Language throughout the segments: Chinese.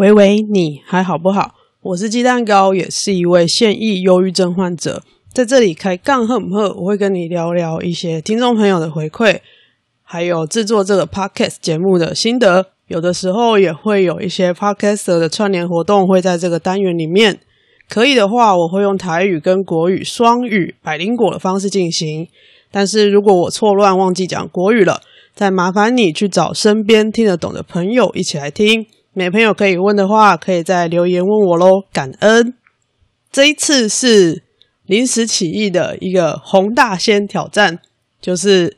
喂喂，你还好不好？我是鸡蛋糕，也是一位现役忧郁症患者，在这里开杠赫姆赫，我会跟你聊聊一些听众朋友的回馈，还有制作这个 podcast 节目的心得。有的时候也会有一些 podcaster 的串联活动会在这个单元里面。可以的话，我会用台语跟国语双语百灵果的方式进行。但是如果我错乱忘记讲国语了，再麻烦你去找身边听得懂的朋友一起来听。没朋友可以问的话，可以在留言问我喽，感恩。这一次是临时起意的一个洪大仙挑战，就是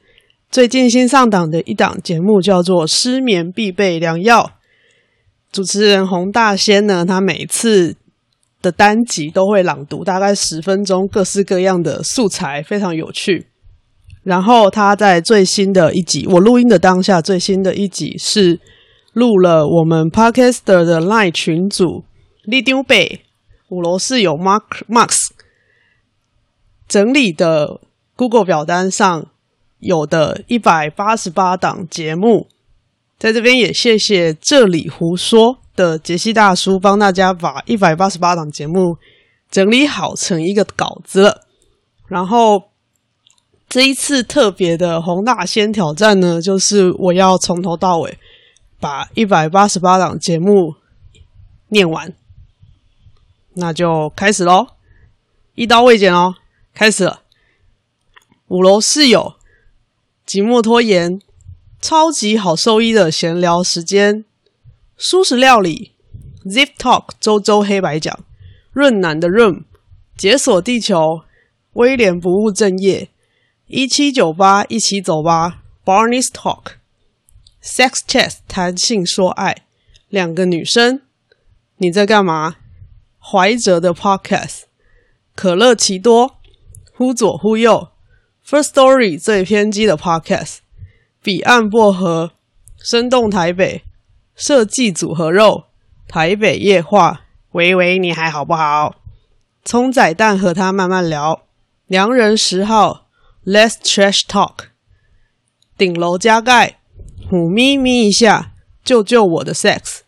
最近新上档的一档节目，叫做《失眠必备良药》。主持人洪大仙呢，他每次的单集都会朗读大概十分钟，各式各样的素材，非常有趣。然后他在最新的一集，我录音的当下，最新的一集是。录了我们 Podcaster 的 Line 群组，立丢贝五楼室友 Mark Max 整理的 Google 表单上有的一百八十八档节目，在这边也谢谢这里胡说的杰西大叔帮大家把一百八十八档节目整理好成一个稿子了。然后这一次特别的洪大仙挑战呢，就是我要从头到尾。把一百八十八档节目念完，那就开始喽！一刀未剪哦，开始了。五楼室友，寂寞拖延，超级好收益的闲聊时间，蔬食料理，Zip Talk 周周黑白讲，润男的润解锁地球，威廉不务正业，一七九八一起走吧，Barney's Talk。Sex Chat 谈性说爱，两个女生，你在干嘛？怀哲的 Podcast，可乐奇多，忽左忽右，First Story 最偏激的 Podcast，彼岸薄荷，生动台北，设计组合肉，台北夜话，喂喂，你还好不好？葱仔蛋和他慢慢聊，良人十号，Let's Trash Talk，顶楼加盖。虎咪咪一下，救救我的 sex！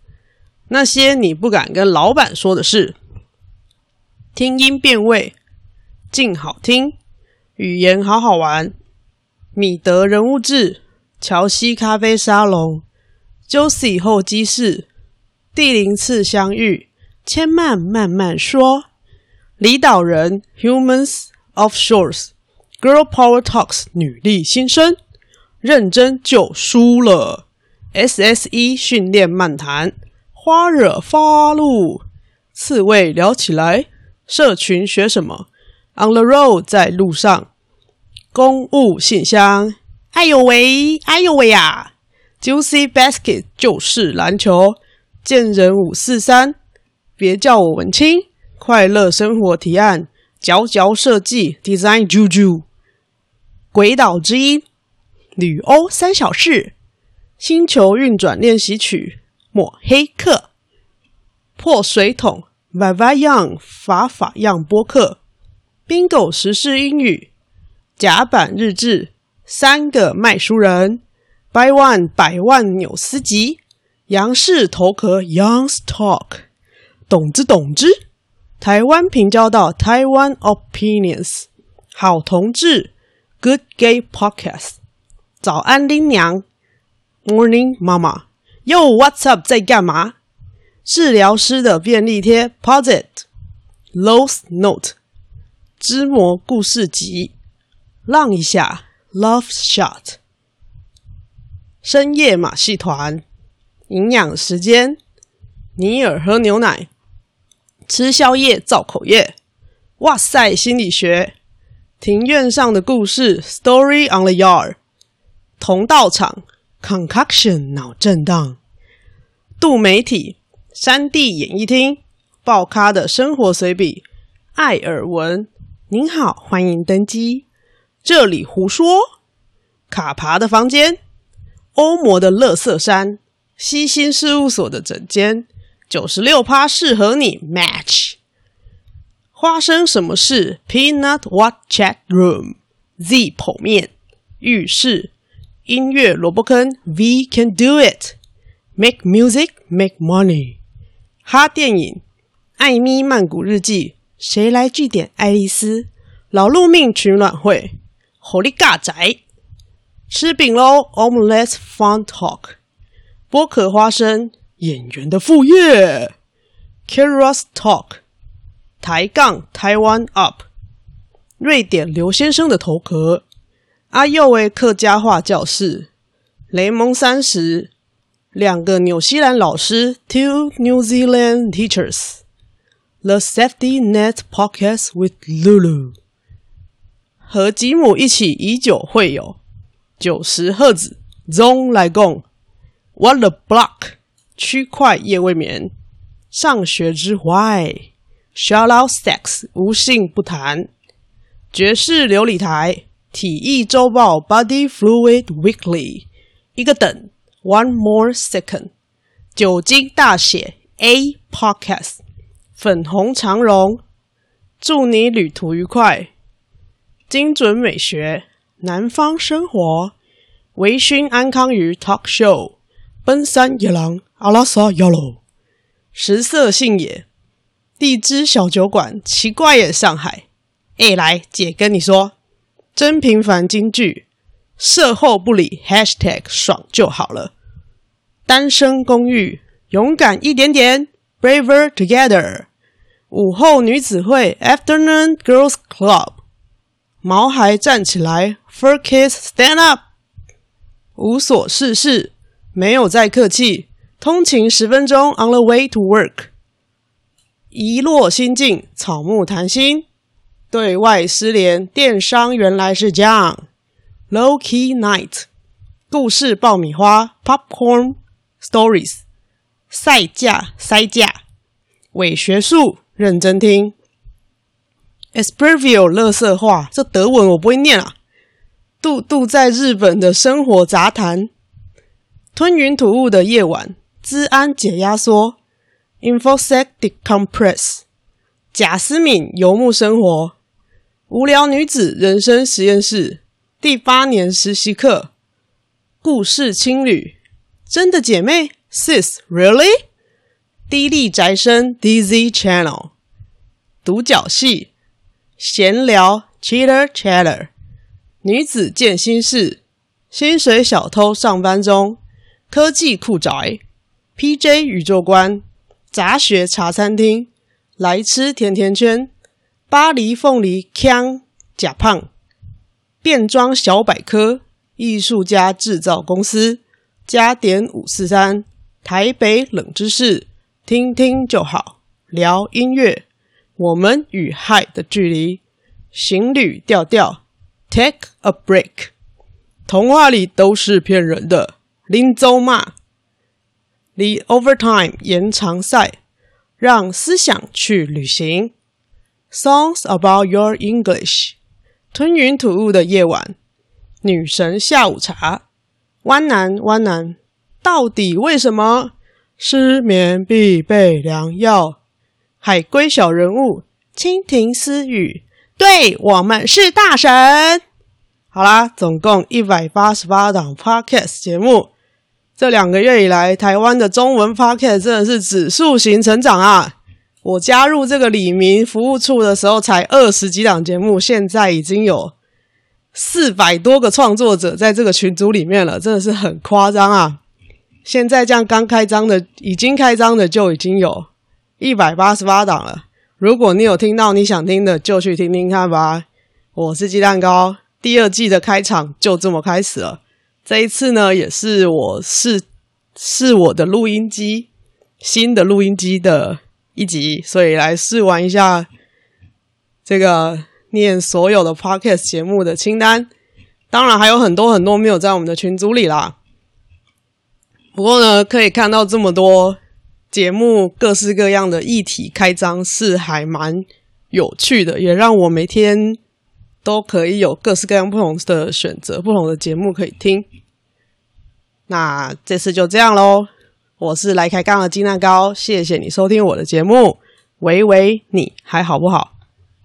那些你不敢跟老板说的事。听音辨位，静好听，语言好好玩。米德人物志，乔西咖啡沙龙，Josie 候机室，第零次相遇，千万慢慢说。离岛人，Humans of Shores，Girl Power Talks，女力新生。认真就输了。SSE 训练漫谈，花惹发怒，刺猬聊起来。社群学什么？On the road 在路上。公务信箱，哎呦喂，哎呦喂呀！Juicy Basket 就是篮球。贱人五四三，别叫我文青。快乐生活提案，佼佼设计 Design Juju。鬼岛之音。旅欧三小事，星球运转练习曲，抹黑客，破水桶，Viva Young 法法样播客，Bingo 时事英语，甲板日志，三个卖书人，Buy One 百万纽斯集，杨氏头壳，Young's Talk，懂之懂之，台湾平交道，台湾 Opinions，好同志，Good Gay Podcast。早安，林娘。Morning，妈妈。Yo，What's up？在干嘛？治疗师的便利贴。Posit。Lowe's Note。织魔故事集。浪一下。Love Shot。深夜马戏团。营养时间。尼尔喝牛奶。吃宵夜造口业。哇塞，心理学。庭院上的故事。Story on the Yard。同道场，Concoction 脑震荡，杜媒体，山地演艺厅，爆咖的生活随笔，艾尔文，您好，欢迎登机，这里胡说，卡爬的房间，欧摩的垃圾山，西心事务所的整间，九十六趴适合你，Match，发生什么事，Peanut What Chat Room，Z 剖面，浴室。音乐萝卜坑，We can do it. Make music, make money. 哈电影、艾咪曼谷日记、谁来据点爱丽丝、劳碌命取暖会、火力尬宅、吃饼喽，Omelette Fun Talk、剥壳花生、演员的副业、Curious Talk、抬杠台湾 Up、瑞典刘先生的头壳、阿幼为客家话教室、雷蒙三十。两个纽西兰老师，Two New Zealand Teachers，The Safety Net Podcast with Lulu，和吉姆一起以酒会友，九十赫兹，Zone 来共，What the Block，区块夜未眠，上学之 Why，Shout out Sex，无性不谈，爵士流理台，体育周报，Body Fluid Weekly，一个等。One more second，酒精大写 A podcast，粉红长荣，祝你旅途愉快。精准美学，南方生活，微醺安康鱼 talk show，奔山野狼阿拉萨亚罗，食色性也，地支小酒馆，奇怪也上海。哎，来姐跟你说，真平凡金句。射后不理，#hashtag 爽就好了。单身公寓，勇敢一点点，Braver Together。午后女子会，Afternoon Girls Club。毛孩站起来，Fur Kids Stand Up。无所事事，没有再客气，通勤十分钟，On the way to work。一落心境，草木谈心。对外失联，电商原来是这样。Low Key Night，故事爆米花，Popcorn Stories，赛架塞架，伪学术认真听。Esprivio 垃圾话，这德文我不会念啊。度度在日本的生活杂谈，吞云吐雾的夜晚，治安解压缩，Infosec Decompress，贾思敏游牧生活，无聊女子人生实验室。第八年实习课，故事青旅，真的姐妹，Sis really？低丽宅生 dizzy Channel，独角戏，闲聊，Cheater Chatter，女子健心事，薪水小偷上班中，科技酷宅，PJ 宇宙观，杂学茶餐厅，来吃甜甜圈，巴黎凤梨腔假胖。变装小百科，艺术家制造公司，加点五四三，台北冷知识，听听就好，聊音乐，我们与嗨的距离，行旅调调，take a break，童话里都是骗人的，林州骂，the overtime 延长赛，让思想去旅行，songs about your English。吞云吐雾的夜晚，女神下午茶，弯男弯男，到底为什么失眠必备良药？海龟小人物，蜻蜓私语，对我们是大神。好啦，总共一百八十八档 Podcast 节目，这两个月以来，台湾的中文 Podcast 真的是指数型成长啊！我加入这个李明服务处的时候，才二十几档节目，现在已经有四百多个创作者在这个群组里面了，真的是很夸张啊！现在这样刚开张的，已经开张的就已经有一百八十八档了。如果你有听到你想听的，就去听听看吧。我是鸡蛋糕，第二季的开场就这么开始了。这一次呢，也是我是是我的录音机，新的录音机的。一集，所以来试玩一下这个念所有的 podcast 节目的清单。当然还有很多很多没有在我们的群组里啦。不过呢，可以看到这么多节目各式各样的议题开张是还蛮有趣的，也让我每天都可以有各式各样不同的选择，不同的节目可以听。那这次就这样喽。我是来开杠的金蛋糕，谢谢你收听我的节目。喂喂，你还好不好？